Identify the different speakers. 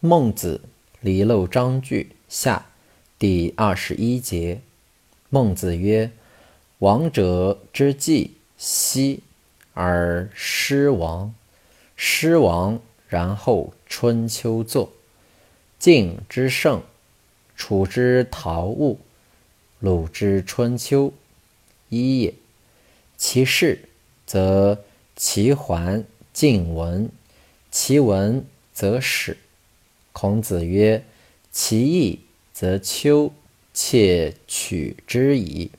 Speaker 1: 孟子离娄章句下第二十一节。孟子曰：“王者之祭息而失亡，失亡然后春秋作。晋之盛，楚之陶物，鲁之春秋，一也。其事则其环晋文，其文则始。”孔子曰：“其义则丘，且取之矣。”